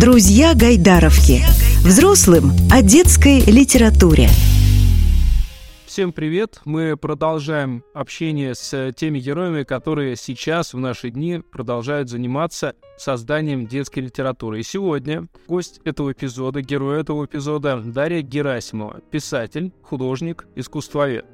Друзья Гайдаровки. Взрослым о детской литературе. Всем привет! Мы продолжаем общение с теми героями, которые сейчас, в наши дни, продолжают заниматься созданием детской литературы. И сегодня гость этого эпизода, герой этого эпизода Дарья Герасимова, писатель, художник, искусствовед.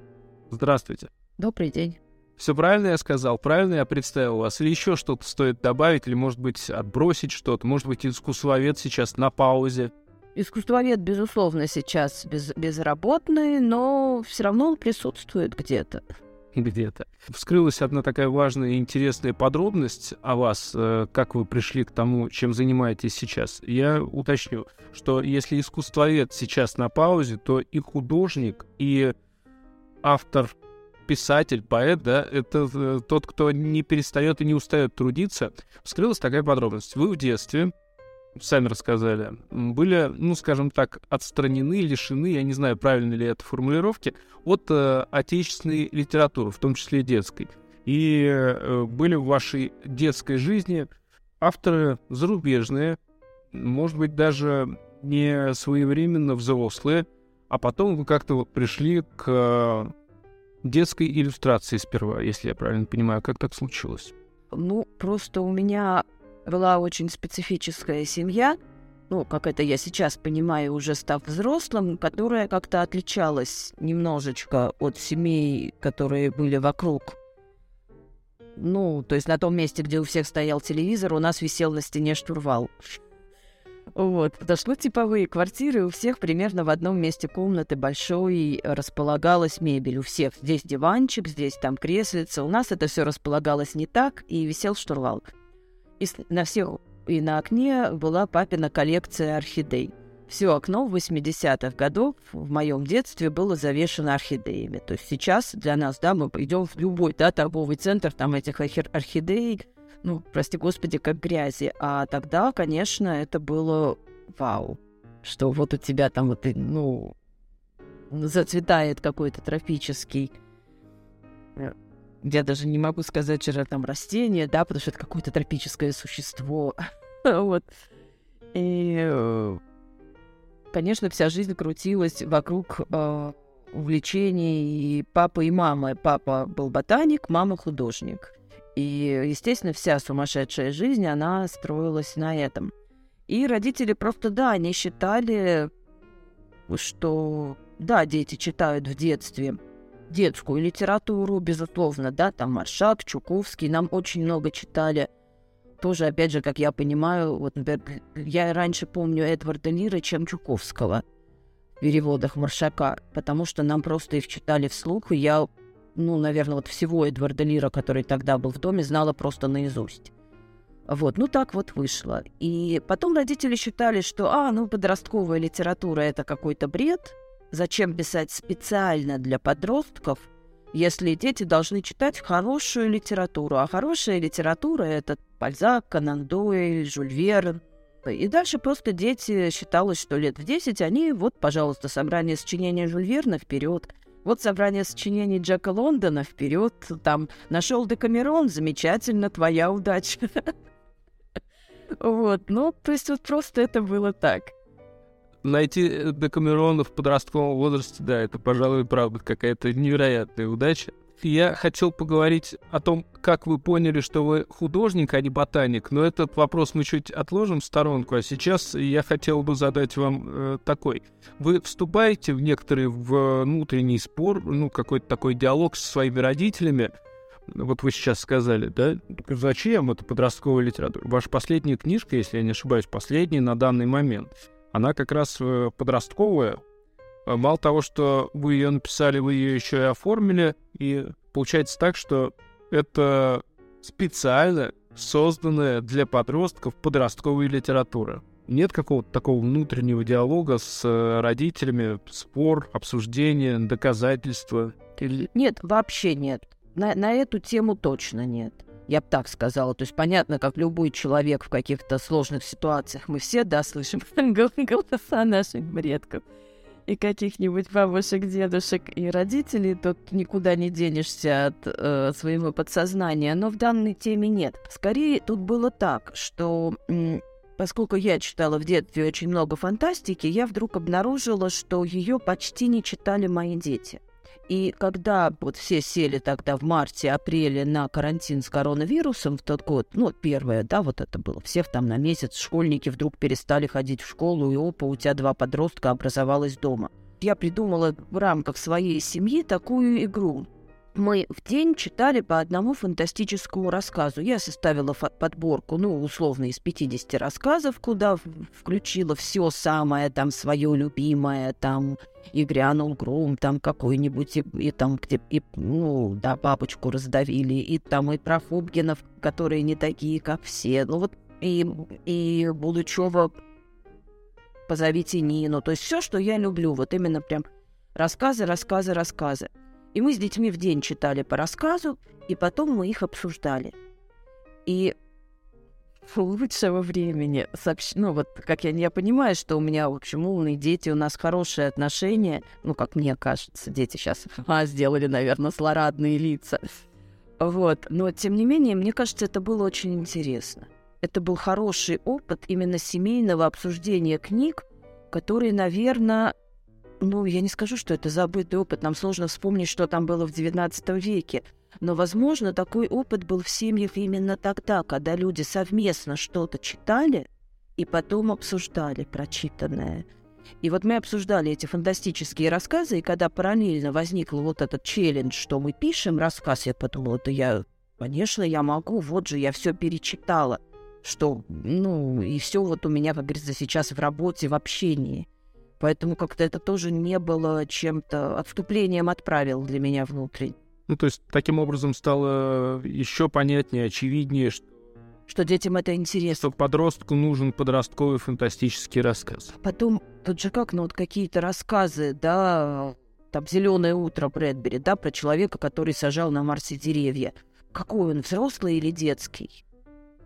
Здравствуйте. Добрый день. Все правильно я сказал, правильно я представил вас, или еще что-то стоит добавить, или, может быть, отбросить что-то, может быть, искусствовед сейчас на паузе. Искусствовед, безусловно, сейчас без, безработный, но все равно он присутствует где-то. Где-то. Вскрылась одна такая важная и интересная подробность о вас, э, как вы пришли к тому, чем занимаетесь сейчас. Я уточню, что если искусствовед сейчас на паузе, то и художник, и автор писатель, поэт, да, это э, тот, кто не перестает и не устает трудиться. Вскрылась такая подробность. Вы в детстве, сами рассказали, были, ну, скажем так, отстранены, лишены, я не знаю, правильно ли это формулировки, от э, отечественной литературы, в том числе детской. И э, были в вашей детской жизни авторы зарубежные, может быть, даже не своевременно взрослые, а потом вы как-то вот пришли к детской иллюстрации сперва, если я правильно понимаю. Как так случилось? Ну, просто у меня была очень специфическая семья, ну, как это я сейчас понимаю, уже став взрослым, которая как-то отличалась немножечко от семей, которые были вокруг. Ну, то есть на том месте, где у всех стоял телевизор, у нас висел на стене штурвал. Вот, ну, типовые квартиры у всех примерно в одном месте комнаты большой располагалась мебель. У всех здесь диванчик, здесь там креслица. У нас это все располагалось не так, и висел штурвал. И на всех и на окне была папина коллекция орхидей. Все окно в 80-х годов в моем детстве было завешено орхидеями. То есть сейчас для нас, да, мы идем в любой, да, торговый центр, там этих орхидей ну, прости господи, как грязи. А тогда, конечно, это было вау, что вот у тебя там вот, ну, зацветает какой-то тропический э, я даже не могу сказать, это там растение, да, потому что это какое-то тропическое существо. вот. И, э, конечно, вся жизнь крутилась вокруг э, увлечений папы и мамы. Папа был ботаник, мама художник. И, естественно, вся сумасшедшая жизнь, она строилась на этом. И родители просто, да, они считали, что, да, дети читают в детстве детскую литературу, безусловно, да, там Маршак, Чуковский, нам очень много читали. Тоже, опять же, как я понимаю, вот, например, я раньше помню Эдварда Лира, чем Чуковского в переводах Маршака, потому что нам просто их читали вслух, и я ну, наверное, вот всего Эдварда Лира, который тогда был в доме, знала просто наизусть. Вот, ну так вот вышло. И потом родители считали, что, а, ну, подростковая литература – это какой-то бред. Зачем писать специально для подростков, если дети должны читать хорошую литературу? А хорошая литература – это Бальзак, Конан Дойль, Жюль Верн. И дальше просто дети считалось, что лет в 10 они, вот, пожалуйста, собрание сочинения Жюль Верна вперед – вот собрание сочинений Джека Лондона вперед, там нашел Декамерон, замечательно, твоя удача. Вот, ну, то есть вот просто это было так. Найти Декамерона в подростковом возрасте, да, это, пожалуй, правда какая-то невероятная удача. Я хотел поговорить о том, как вы поняли, что вы художник, а не ботаник, но этот вопрос мы чуть отложим в сторонку, а сейчас я хотел бы задать вам э, такой. Вы вступаете в некоторый внутренний спор, ну, какой-то такой диалог со своими родителями, вот вы сейчас сказали, да, зачем? Это подростковая литература? Ваша последняя книжка, если я не ошибаюсь, последняя на данный момент, она как раз э, подростковая, мало того, что вы ее написали, вы ее еще и оформили, и получается так, что это специально созданная для подростков подростковая литература. Нет какого-то такого внутреннего диалога с э, родителями, спор, обсуждение, доказательства? Нет, вообще нет. На, на эту тему точно нет. Я бы так сказала. То есть понятно, как любой человек в каких-то сложных ситуациях, мы все, да, слышим голоса наших предков и каких-нибудь бабушек, дедушек и родителей, тут никуда не денешься от э, своего подсознания, но в данной теме нет. Скорее, тут было так, что поскольку я читала в детстве очень много фантастики, я вдруг обнаружила, что ее почти не читали мои дети. И когда вот все сели тогда в марте-апреле на карантин с коронавирусом в тот год, ну, первое, да, вот это было, все там на месяц, школьники вдруг перестали ходить в школу, и опа, у тебя два подростка образовалось дома. Я придумала в рамках своей семьи такую игру мы в день читали по одному фантастическому рассказу. Я составила подборку, ну, условно, из 50 рассказов, куда включила все самое там свое любимое, там и грянул гром, там какой-нибудь, и, и там, где, и, ну, да, бабочку раздавили, и там и про Фобгинов, которые не такие, как все, ну вот, и, и Булычева «Позовите Нину», то есть все, что я люблю, вот именно прям рассказы, рассказы, рассказы. И мы с детьми в день читали по рассказу, и потом мы их обсуждали. И лучшего времени. Ну, вот как я, я понимаю, что у меня, в общем, умные дети, у нас хорошие отношения. Ну, как мне кажется, дети сейчас а, сделали, наверное, злорадные лица. Вот. Но, тем не менее, мне кажется, это было очень интересно. Это был хороший опыт именно семейного обсуждения книг, которые, наверное, ну, я не скажу, что это забытый опыт. Нам сложно вспомнить, что там было в XIX веке. Но, возможно, такой опыт был в семьях именно тогда, когда люди совместно что-то читали и потом обсуждали прочитанное. И вот мы обсуждали эти фантастические рассказы, и когда параллельно возникл вот этот челлендж, что мы пишем рассказ, я подумала, да я, конечно, я могу, вот же я все перечитала, что, ну, и все вот у меня, как говорится, сейчас в работе, в общении. Поэтому как-то это тоже не было чем-то отступлением от правил для меня внутри. Ну, то есть таким образом стало еще понятнее, очевиднее, что что детям это интересно. Что подростку нужен подростковый фантастический рассказ. Потом, тут же как, ну вот какие-то рассказы, да, там «Зеленое утро» Брэдбери, да, про человека, который сажал на Марсе деревья. Какой он, взрослый или детский?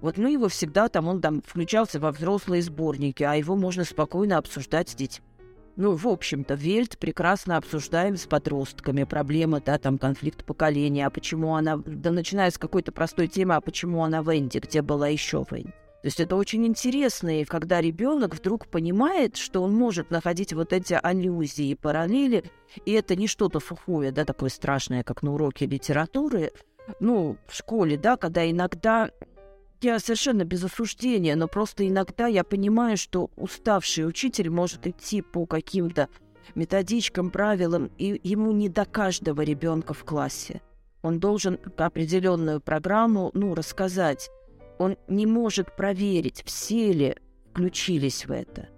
Вот мы его всегда там, он там включался во взрослые сборники, а его можно спокойно обсуждать с детьми. Ну, в общем-то, Вельт прекрасно обсуждаем с подростками проблемы, да, там конфликт поколения, а почему она, да начиная с какой-то простой темы, а почему она в Энди, где была еще в Энди. То есть это очень интересно, и когда ребенок вдруг понимает, что он может находить вот эти аллюзии и параллели, и это не что-то сухое, да, такое страшное, как на уроке литературы, ну, в школе, да, когда иногда я совершенно без осуждения, но просто иногда я понимаю, что уставший учитель может идти по каким-то методичкам, правилам, и ему не до каждого ребенка в классе. Он должен определенную программу, ну, рассказать. Он не может проверить, все ли включились в это.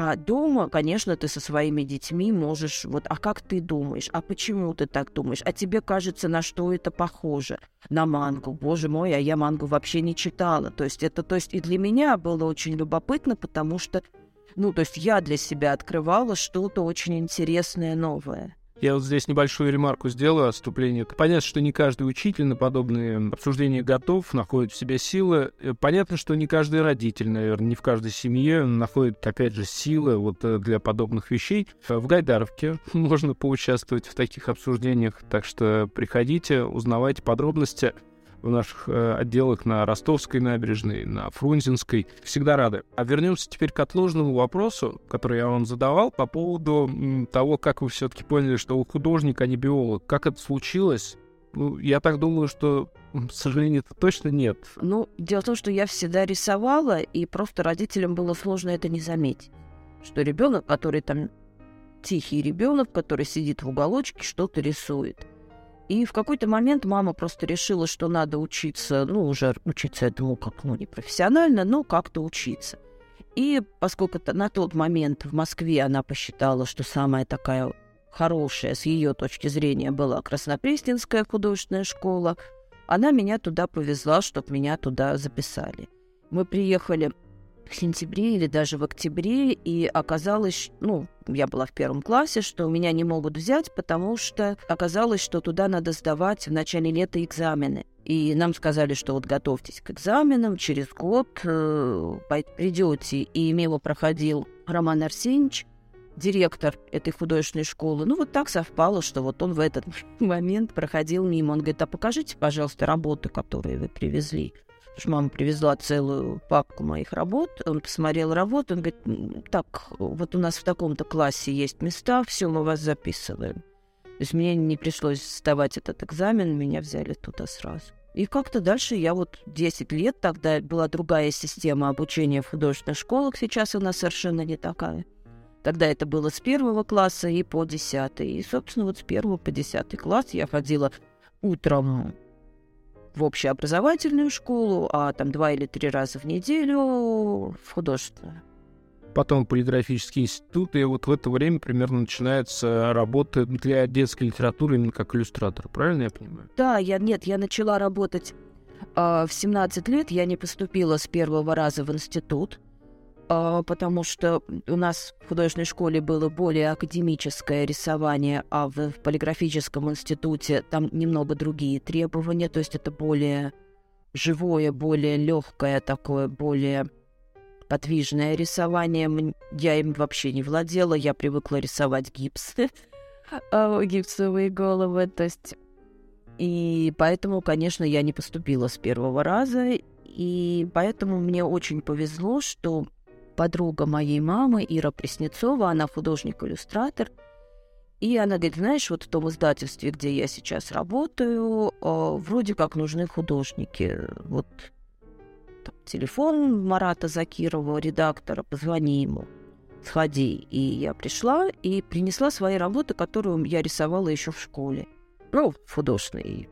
А дома, конечно, ты со своими детьми можешь, вот, а как ты думаешь, а почему ты так думаешь, а тебе кажется, на что это похоже? На мангу, боже мой, а я мангу вообще не читала. То есть это, то есть и для меня было очень любопытно, потому что, ну, то есть я для себя открывала что-то очень интересное, новое. Я вот здесь небольшую ремарку сделаю, отступление. Понятно, что не каждый учитель на подобные обсуждения готов, находит в себе силы. Э, понятно, что не каждый родитель, наверное, не в каждой семье находит, опять же, силы вот э, для подобных вещей. В Гайдаровке можно поучаствовать в таких обсуждениях, так что приходите, узнавайте подробности в наших э, отделах на Ростовской набережной, на Фрунзенской. Всегда рады. А вернемся теперь к отложенному вопросу, который я вам задавал по поводу того, как вы все-таки поняли, что вы художник, а не биолог. Как это случилось? Ну, я так думаю, что, к сожалению, это точно нет. Ну, дело в том, что я всегда рисовала, и просто родителям было сложно это не заметить. Что ребенок, который там тихий ребенок, который сидит в уголочке, что-то рисует. И в какой-то момент мама просто решила, что надо учиться, ну, уже учиться этому как, ну, не профессионально, но как-то учиться. И поскольку на тот момент в Москве она посчитала, что самая такая хорошая с ее точки зрения была Краснопресненская художественная школа, она меня туда повезла, чтобы меня туда записали. Мы приехали в сентябре или даже в октябре, и оказалось, ну, я была в первом классе, что меня не могут взять, потому что оказалось, что туда надо сдавать в начале лета экзамены. И нам сказали, что вот готовьтесь к экзаменам, через год э, придете. И мимо проходил Роман Арсеньевич, директор этой художественной школы. Ну, вот так совпало, что вот он в этот момент проходил мимо. Он говорит, а покажите, пожалуйста, работы, которые вы привезли что мама привезла целую папку моих работ. Он посмотрел работу, он говорит, так, вот у нас в таком-то классе есть места, все, мы вас записываем. То есть мне не пришлось сдавать этот экзамен, меня взяли туда сразу. И как-то дальше я вот 10 лет, тогда была другая система обучения в художественных школах, сейчас у нас совершенно не такая. Тогда это было с первого класса и по десятый. И, собственно, вот с первого по десятый класс я ходила утром в общеобразовательную школу, а там два или три раза в неделю в художественную. Потом полиграфический институт, и вот в это время примерно начинается работа для детской литературы именно как иллюстратор. Правильно я понимаю? Да, я нет, я начала работать э, в 17 лет. Я не поступила с первого раза в институт, потому что у нас в художественной школе было более академическое рисование, а в, в полиграфическом институте там немного другие требования, то есть это более живое, более легкое такое, более подвижное рисование. Я им вообще не владела, я привыкла рисовать гипсы, а, гипсовые головы, то есть... И поэтому, конечно, я не поступила с первого раза, и поэтому мне очень повезло, что подруга моей мамы, Ира Преснецова, она художник-иллюстратор, и она говорит, знаешь, вот в том издательстве, где я сейчас работаю, а, вроде как нужны художники. Вот телефон Марата Закирова, редактора, позвони ему, сходи. И я пришла и принесла свои работы, которые я рисовала еще в школе. Ну, художественные.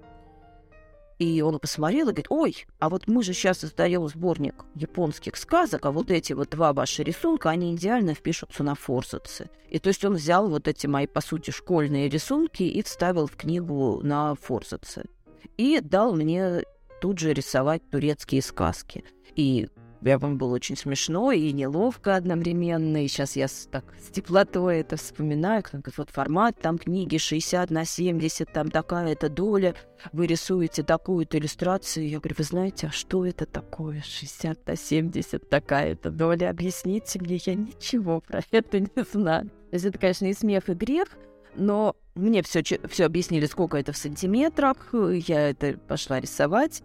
И он посмотрел и говорит, ой, а вот мы же сейчас создаем сборник японских сказок, а вот эти вот два ваши рисунка, они идеально впишутся на форзаце. И то есть он взял вот эти мои, по сути, школьные рисунки и вставил в книгу на форзаце. И дал мне тут же рисовать турецкие сказки. И вам было очень смешно и неловко одновременно. И сейчас я так с теплотой это вспоминаю, как вот формат, там книги 60 на 70, там такая-то доля, вы рисуете такую-то иллюстрацию. Я говорю, вы знаете, а что это такое? 60 на 70 такая-то доля. Объясните мне, я ничего про это не знаю. То есть это, конечно, и смех, и грех, но мне все, все объяснили, сколько это в сантиметрах. Я это пошла рисовать.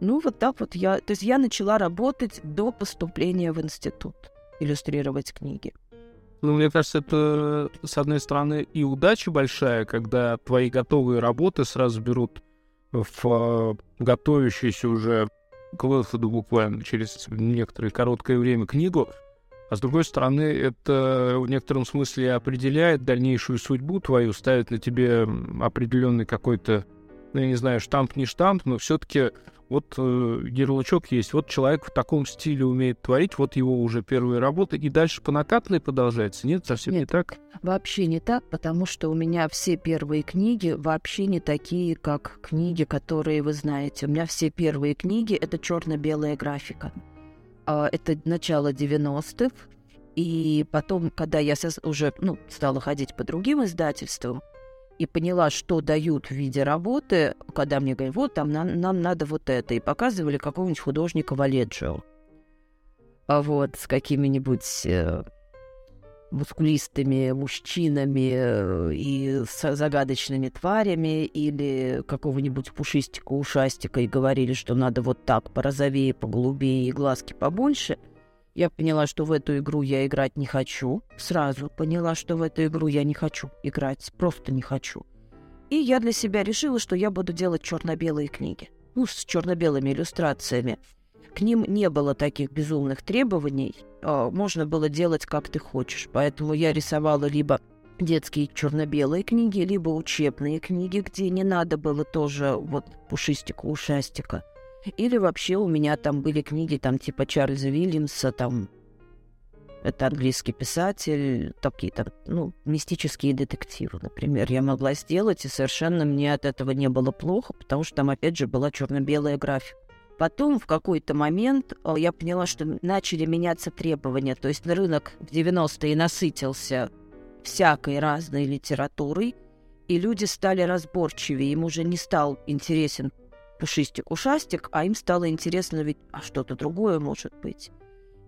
Ну, вот так вот я... То есть я начала работать до поступления в институт, иллюстрировать книги. Ну, мне кажется, это, с одной стороны, и удача большая, когда твои готовые работы сразу берут в э, готовящуюся уже к выходу буквально через некоторое короткое время книгу, а с другой стороны, это в некотором смысле определяет дальнейшую судьбу твою, ставит на тебе определенный какой-то, ну, я не знаю, штамп, не штамп, но все-таки вот э, ярлычок есть, вот человек в таком стиле умеет творить, вот его уже первые работы, и дальше по накатанной продолжается. Нет, совсем Нет, не так? Вообще не так, потому что у меня все первые книги вообще не такие, как книги, которые вы знаете. У меня все первые книги — это черно-белая графика. А, это начало 90-х, и потом, когда я уже ну, стала ходить по другим издательствам, и поняла, что дают в виде работы, когда мне говорят, вот там нам, нам надо вот это, и показывали какого-нибудь художника Валеджио. А вот с какими-нибудь э, мускулистыми мужчинами э, и с загадочными тварями или какого-нибудь пушистика-ушастика и говорили, что надо вот так порозовее, поголубее и глазки побольше – я поняла, что в эту игру я играть не хочу. Сразу поняла, что в эту игру я не хочу играть. Просто не хочу. И я для себя решила, что я буду делать черно-белые книги. Ну, с черно-белыми иллюстрациями. К ним не было таких безумных требований. А, можно было делать, как ты хочешь. Поэтому я рисовала либо детские черно-белые книги, либо учебные книги, где не надо было тоже вот пушистика-ушастика. Или вообще у меня там были книги там типа Чарльза Вильямса, там это английский писатель, такие там, ну, мистические детективы, например, я могла сделать, и совершенно мне от этого не было плохо, потому что там, опять же, была черно-белая графика. Потом в какой-то момент э, я поняла, что начали меняться требования, то есть рынок в 90-е насытился всякой разной литературой, и люди стали разборчивее, им уже не стал интересен пушистик-ушастик, а им стало интересно ведь, а что-то другое может быть.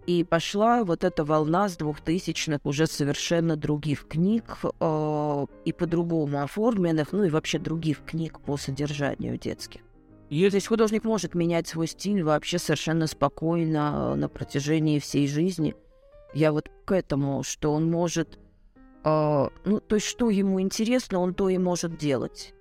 И пошла вот эта волна с двухтысячных уже совершенно других книг э, и по-другому оформленных, ну и вообще других книг по содержанию детских. Есть... То есть художник может менять свой стиль вообще совершенно спокойно на протяжении всей жизни. Я вот к этому, что он может... Э, ну, то есть что ему интересно, он то и может делать.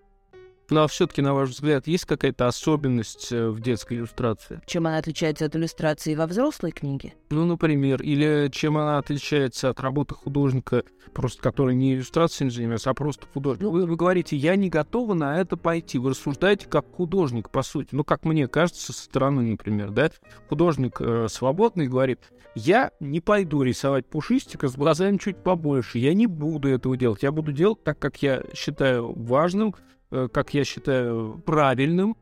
Ну а все-таки, на ваш взгляд, есть какая-то особенность э, в детской иллюстрации? Чем она отличается от иллюстрации во взрослой книге? Ну, например, или чем она отличается от работы художника, просто который не иллюстрацией занимается, а просто художник. Ну, вы, вы говорите, я не готова на это пойти. Вы рассуждаете как художник, по сути. Ну, как мне кажется, со стороны, например, да? Художник э, свободный говорит, я не пойду рисовать пушистика с глазами чуть побольше. Я не буду этого делать. Я буду делать так, как я считаю важным, как я считаю, правильным,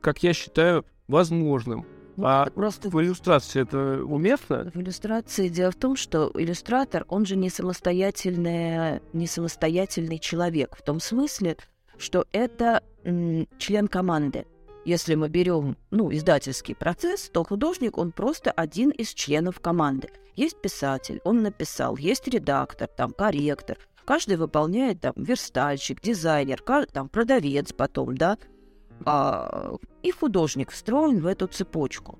как я считаю, возможным. Ну, а просто в иллюстрации это уместно? В иллюстрации дело в том, что иллюстратор, он же не самостоятельный, не самостоятельный человек, в том смысле, что это м, член команды. Если мы берем ну, издательский процесс, то художник, он просто один из членов команды. Есть писатель, он написал, есть редактор, там, корректор, Каждый выполняет там верстальщик, дизайнер, там продавец потом, да, а, и художник встроен в эту цепочку.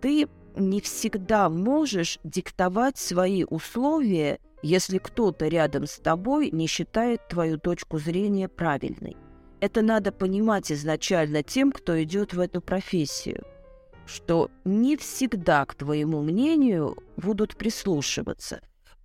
Ты не всегда можешь диктовать свои условия, если кто-то рядом с тобой не считает твою точку зрения правильной. Это надо понимать изначально тем, кто идет в эту профессию, что не всегда к твоему мнению будут прислушиваться.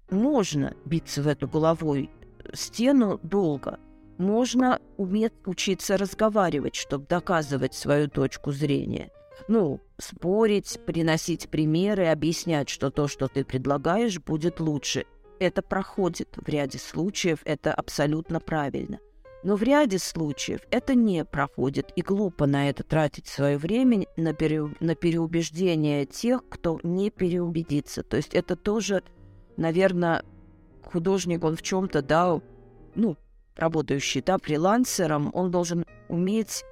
Можно биться в эту головой стену долго. Можно уметь учиться разговаривать, чтобы доказывать свою точку зрения. Ну, спорить, приносить примеры, объяснять, что то, что ты предлагаешь, будет лучше. Это проходит в ряде случаев, это абсолютно правильно. Но в ряде случаев это не проходит, и глупо на это тратить свое время на, пере... на переубеждение тех, кто не переубедится. То есть это тоже, наверное, художник, он в чем-то, да, ну, работающий, да, фрилансером, он должен уметь,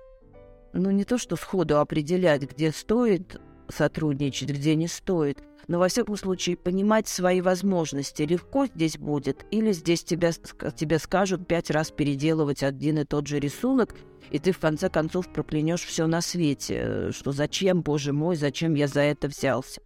ну, не то что сходу определять, где стоит сотрудничать, где не стоит, но, во всяком случае, понимать свои возможности. Легко здесь будет, или здесь тебя, тебе скажут пять раз переделывать один и тот же рисунок, и ты, в конце концов, проклянешь все на свете, что зачем, боже мой, зачем я за это взялся.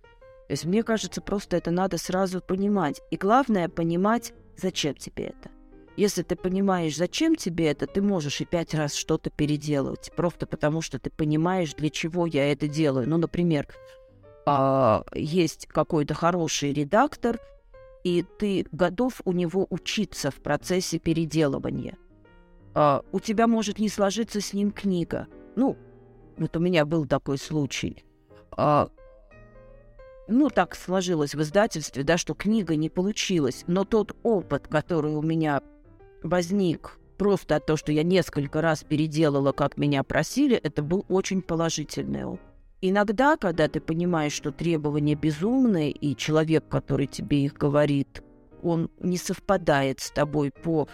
То есть мне кажется, просто это надо сразу понимать. И главное понимать, зачем тебе это. Если ты понимаешь, зачем тебе это, ты можешь и пять раз что-то переделывать. Просто потому, что ты понимаешь, для чего я это делаю. Ну, например, а, есть какой-то хороший редактор, и ты готов у него учиться в процессе переделывания. А, у тебя может не сложиться с ним книга. Ну, вот у меня был такой случай. Ну, так сложилось в издательстве, да, что книга не получилась. Но тот опыт, который у меня возник просто от того, что я несколько раз переделала, как меня просили, это был очень положительный опыт. Иногда, когда ты понимаешь, что требования безумные, и человек, который тебе их говорит, он не совпадает с тобой по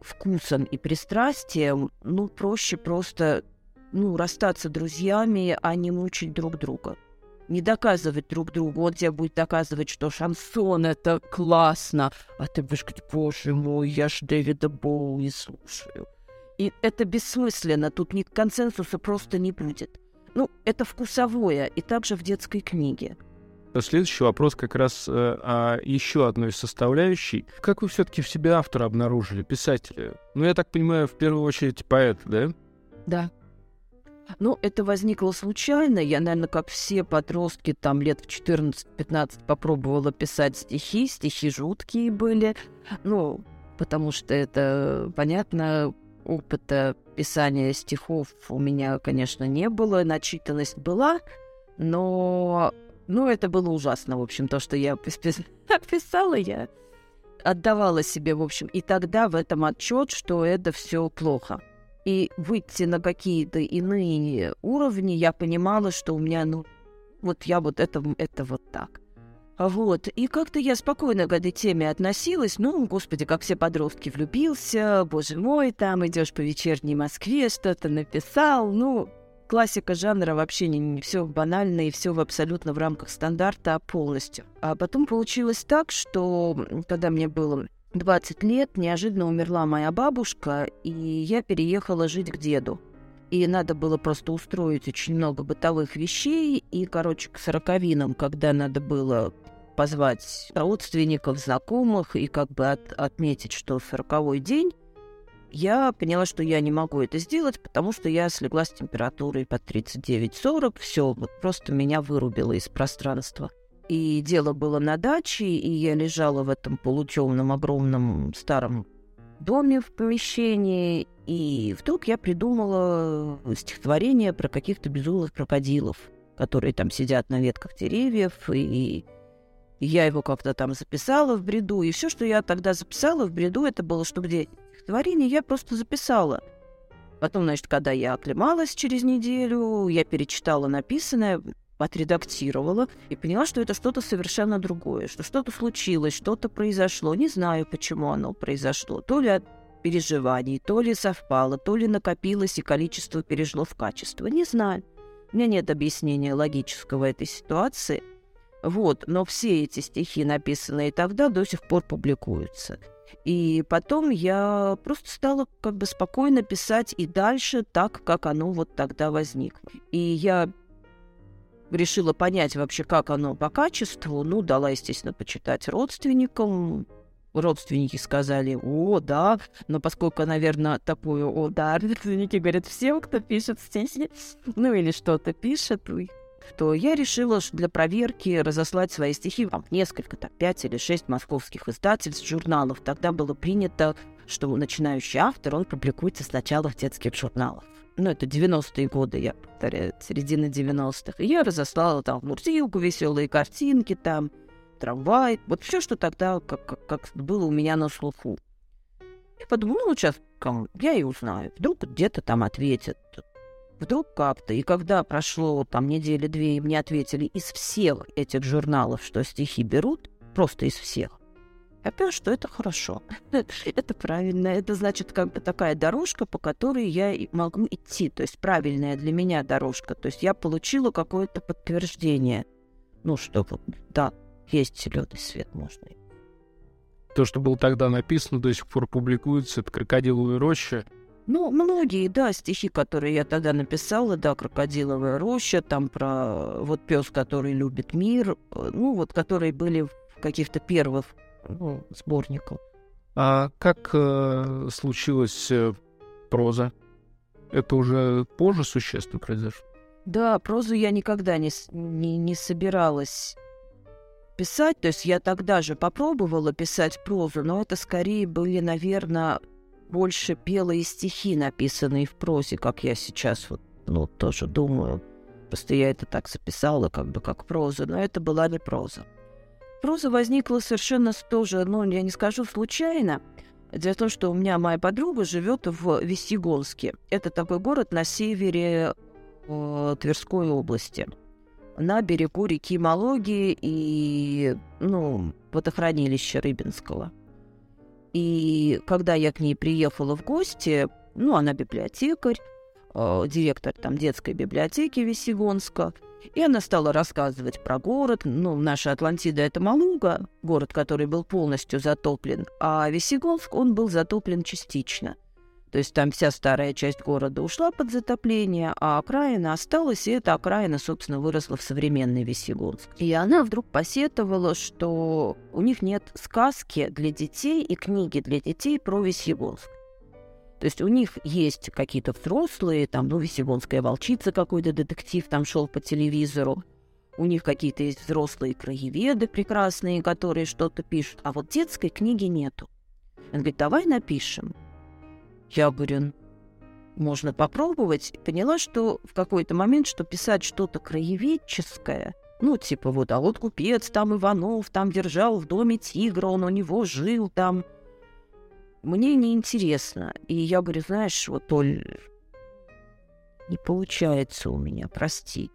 вкусам и пристрастиям, ну, проще просто ну, расстаться друзьями, а не мучить друг друга не доказывать друг другу. Он тебе будет доказывать, что шансон — это классно. А ты будешь говорить, боже мой, я ж Дэвида Боуи слушаю. И это бессмысленно, тут ни консенсуса просто не будет. Ну, это вкусовое, и также в детской книге. Следующий вопрос как раз э, о еще одной составляющей. Как вы все-таки в себе автора обнаружили, писателя? Ну, я так понимаю, в первую очередь поэт, да? Да. Ну, это возникло случайно. Я, наверное, как все подростки, там лет в 14-15 попробовала писать стихи. Стихи жуткие были. Ну, потому что это, понятно, опыта писания стихов у меня, конечно, не было. Начитанность была, но... Ну, это было ужасно, в общем, то, что я писала, я отдавала себе, в общем, и тогда в этом отчет, что это все плохо и выйти на какие-то иные уровни, я понимала, что у меня, ну, вот я вот это, это вот так. Вот, и как-то я спокойно к этой теме относилась. Ну, господи, как все подростки, влюбился, боже мой, там идешь по вечерней Москве, что-то написал. Ну, классика жанра вообще не, не все банально и все абсолютно в рамках стандарта, полностью. А потом получилось так, что когда мне было 20 лет неожиданно умерла моя бабушка, и я переехала жить к деду. и надо было просто устроить очень много бытовых вещей, и, короче, к сороковинам, когда надо было позвать родственников, знакомых и как бы от, отметить, что сороковой день, я поняла, что я не могу это сделать, потому что я слегла с температурой под 39-40, все, вот просто меня вырубило из пространства. И дело было на даче, и я лежала в этом полутемном огромном старом доме в помещении, и вдруг я придумала стихотворение про каких-то безумных крокодилов, которые там сидят на ветках деревьев, и я его как-то там записала в бреду, и все, что я тогда записала в бреду, это было, что где стихотворение я просто записала. Потом, значит, когда я оклемалась через неделю, я перечитала написанное, отредактировала и поняла, что это что-то совершенно другое, что что-то случилось, что-то произошло. Не знаю, почему оно произошло. То ли от переживаний, то ли совпало, то ли накопилось и количество перешло в качество. Не знаю. У меня нет объяснения логического этой ситуации. Вот, но все эти стихи, написанные тогда, до сих пор публикуются. И потом я просто стала как бы спокойно писать и дальше так, как оно вот тогда возникло. И я решила понять вообще, как оно по качеству. Ну, дала, естественно, почитать родственникам. Родственники сказали, о, да, но поскольку, наверное, такое, о, да, родственники говорят всем, кто пишет стихи, ну или что-то пишет, то я решила для проверки разослать свои стихи в несколько, там, пять или шесть московских издательств, журналов. Тогда было принято, что начинающий автор, он публикуется сначала в детских журналах. Ну, это 90-е годы, я повторяю, середина 90-х. И я разослала там мурзилку, веселые картинки там, трамвай, вот все, что тогда как, как, как было у меня на слуху. Я подумала, ну, сейчас я и узнаю. Вдруг где-то там ответят вдруг как-то, и когда прошло там недели две, и мне ответили из всех этих журналов, что стихи берут, просто из всех, я поняла, что это хорошо, это правильно, это значит как бы такая дорожка, по которой я могу идти, то есть правильная для меня дорожка, то есть я получила какое-то подтверждение, ну что вот, да, есть зеленый свет, можно. То, что было тогда написано, до сих пор публикуется, это «Крокодиловая роща», ну, многие, да, стихи, которые я тогда написала, да, «Крокодиловая роща», там про вот пес, который любит мир, э, ну, вот, которые были в каких-то первых ну, сборниках. А как э, случилась э, проза? Это уже позже существенно произошло? Да, прозу я никогда не, не, не собиралась писать. То есть я тогда же попробовала писать прозу, но это скорее были, наверное, больше и стихи, написанные в прозе, как я сейчас вот, ну, тоже думаю. Просто я это так записала, как бы как проза, но это была не проза. Проза возникла совершенно тоже, ну, я не скажу случайно. Дело в том, что у меня моя подруга живет в Весьегонске. Это такой город на севере э, Тверской области, на берегу реки Малоги и, ну, водохранилища Рыбинского – и когда я к ней приехала в гости, ну, она библиотекарь, э, директор там детской библиотеки Весегонска, и она стала рассказывать про город. Ну, наша Атлантида — это Малуга, город, который был полностью затоплен, а Весегонск, он был затоплен частично. То есть там вся старая часть города ушла под затопление, а окраина осталась, и эта окраина, собственно, выросла в современный Весегонск. И она вдруг посетовала, что у них нет сказки для детей и книги для детей про Весегонск. То есть у них есть какие-то взрослые, там, ну, Весегонская волчица какой-то детектив там шел по телевизору. У них какие-то есть взрослые краеведы прекрасные, которые что-то пишут, а вот детской книги нету. Он говорит, давай напишем. Я говорю, можно попробовать. Поняла, что в какой-то момент, что писать что-то краеведческое, ну, типа вот, а вот купец там Иванов там держал в доме тигра, он у него жил там. Мне неинтересно. И я говорю, знаешь, вот, Оль, не получается у меня, прости.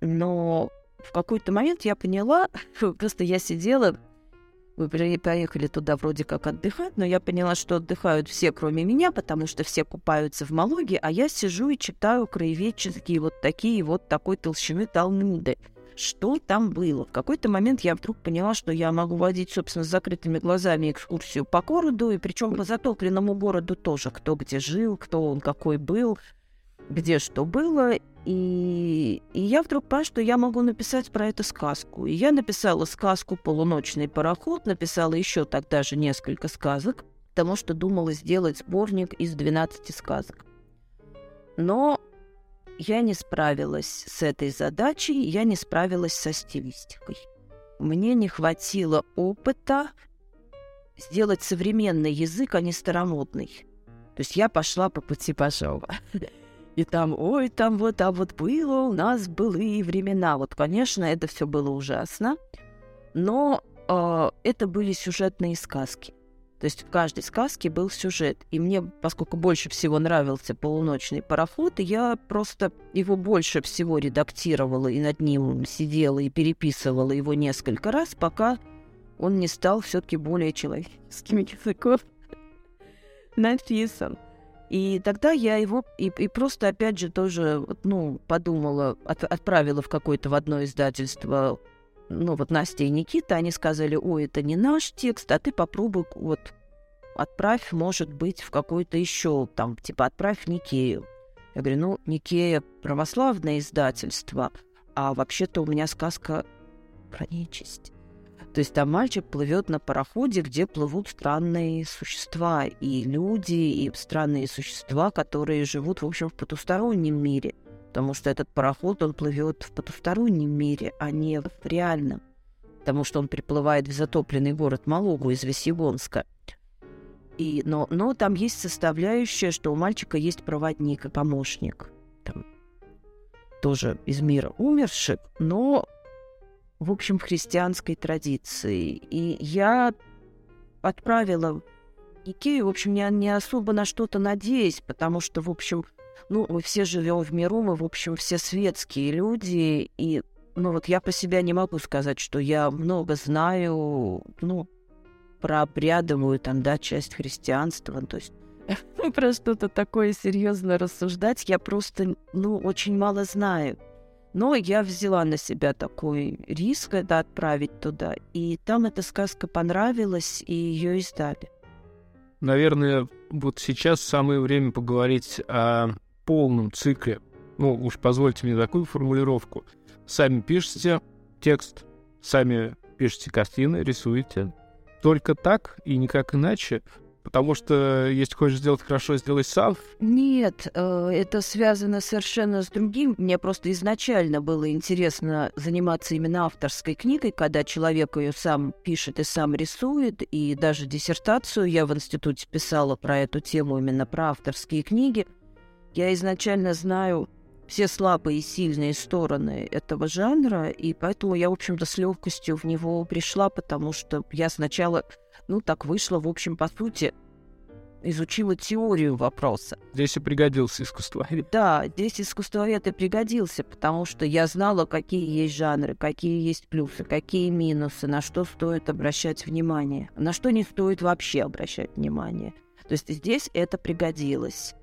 Но в какой-то момент я поняла, просто я сидела, мы поехали туда вроде как отдыхать, но я поняла, что отдыхают все, кроме меня, потому что все купаются в Малоге, а я сижу и читаю краеведческие вот такие вот такой толщины Талмуды. Что там было? В какой-то момент я вдруг поняла, что я могу водить, собственно, с закрытыми глазами экскурсию по городу, и причем по затопленному городу тоже, кто где жил, кто он какой был. где что было, и, и я вдруг поняла, что я могу написать про это сказку. И я написала сказку «Полуночный пароход», написала еще тогда же несколько сказок, потому что думала сделать сборник из 12 сказок. Но я не справилась с этой задачей, я не справилась со стилистикой. Мне не хватило опыта сделать современный язык, а не старомодный. То есть я пошла по пути Пажова. И там, ой, там вот, а вот было у нас былые времена. Вот, конечно, это все было ужасно, но э, это были сюжетные сказки. То есть в каждой сказке был сюжет. И мне, поскольку больше всего нравился полуночный пароход, я просто его больше всего редактировала и над ним сидела и переписывала его несколько раз, пока он не стал все-таки более человеческим языком написан. И тогда я его и, и просто опять же тоже, ну, подумала, от, отправила в какое-то в одно издательство ну вот Настя и Никита, они сказали, ой, это не наш текст, а ты попробуй вот отправь, может быть, в какой-то еще, там, типа, отправь Никею. Я говорю, ну, Никея православное издательство, а вообще-то у меня сказка про нечисть. То есть там мальчик плывет на пароходе, где плывут странные существа, и люди, и странные существа, которые живут, в общем, в потустороннем мире потому что этот пароход, он плывет в потустороннем мире, а не в реальном, потому что он приплывает в затопленный город Малогу из Весьегонска. И, но, но там есть составляющая, что у мальчика есть проводник и помощник. Там, тоже из мира умерших, но, в общем, в христианской традиции. И я отправила Икею, в общем, не, не особо на что-то надеясь, потому что, в общем, ну, мы все живем в миру, мы, в общем, все светские люди, и, ну, вот я по себя не могу сказать, что я много знаю, ну, про обрядовую, там, да, часть христианства, то есть про что-то такое серьезно рассуждать я просто, ну, очень мало знаю. Но я взяла на себя такой риск это отправить туда, и там эта сказка понравилась, и ее издали. Наверное, вот сейчас самое время поговорить о полном цикле, ну уж позвольте мне такую формулировку, сами пишете текст, сами пишете картины, рисуете. Только так и никак иначе Потому что если хочешь сделать хорошо, сделай сам. Нет, э, это связано совершенно с другим. Мне просто изначально было интересно заниматься именно авторской книгой, когда человек ее сам пишет и сам рисует. И даже диссертацию я в институте писала про эту тему, именно про авторские книги. Я изначально знаю все слабые и сильные стороны этого жанра, и поэтому я, в общем-то, с легкостью в него пришла, потому что я сначала, ну, так вышло, в общем, по сути, изучила теорию вопроса. Здесь и пригодился искусствовед. Да, здесь искусствовед и пригодился, потому что я знала, какие есть жанры, какие есть плюсы, какие минусы, на что стоит обращать внимание, на что не стоит вообще обращать внимание. То есть здесь это пригодилось.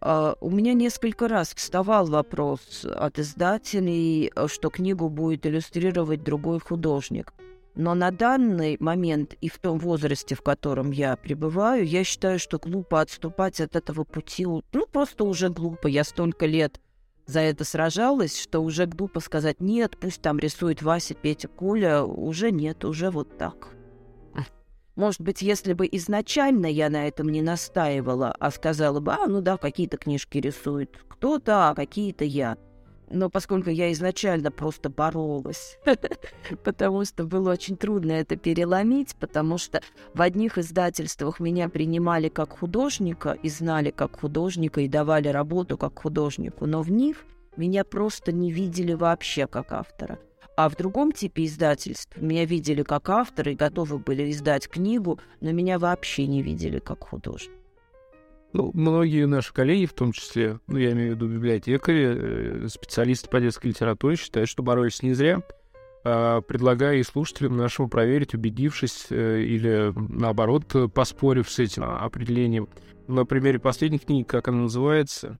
Uh, у меня несколько раз вставал вопрос от издателей, что книгу будет иллюстрировать другой художник. Но на данный момент и в том возрасте, в котором я пребываю, я считаю, что глупо отступать от этого пути. Ну, просто уже глупо. Я столько лет за это сражалась, что уже глупо сказать «нет, пусть там рисует Вася, Петя, Коля». Уже нет, уже вот так. Может быть, если бы изначально я на этом не настаивала, а сказала бы, а, ну да, какие-то книжки рисует кто-то, а какие-то я. Но поскольку я изначально просто боролась, потому что было очень трудно это переломить, потому что в одних издательствах меня принимали как художника и знали как художника и давали работу как художнику, но в них меня просто не видели вообще как автора. А в другом типе издательств меня видели как автора и готовы были издать книгу, но меня вообще не видели как художника. Ну, многие наши коллеги, в том числе, ну, я имею в виду библиотекари, э, специалисты по детской литературе, считают, что боролись не зря, а, предлагая и слушателям нашему проверить, убедившись э, или, наоборот, поспорив с этим определением. На примере последней книги, как она называется?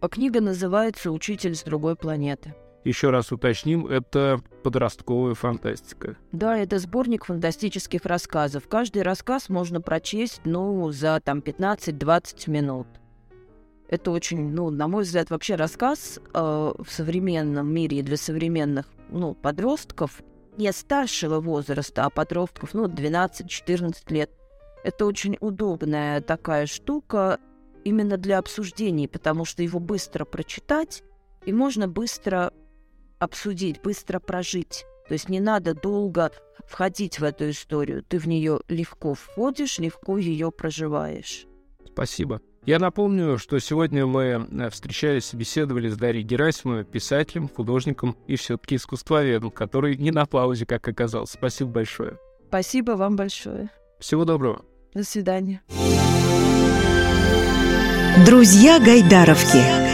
А книга называется «Учитель с другой планеты». Еще раз уточним, это подростковая фантастика. Да, это сборник фантастических рассказов. Каждый рассказ можно прочесть, ну, за там 15-20 минут. Это очень, ну, на мой взгляд, вообще рассказ э, в современном мире для современных, ну, подростков, не старшего возраста, а подростков, ну, 12-14 лет. Это очень удобная такая штука именно для обсуждений, потому что его быстро прочитать, и можно быстро обсудить, быстро прожить. То есть не надо долго входить в эту историю. Ты в нее легко входишь, легко ее проживаешь. Спасибо. Я напомню, что сегодня мы э, встречались, беседовали с Дарьей Герасимовой, писателем, художником и все-таки искусствоведом, который не на паузе, как оказалось. Спасибо большое. Спасибо вам большое. Всего доброго. До свидания. Друзья Гайдаровки.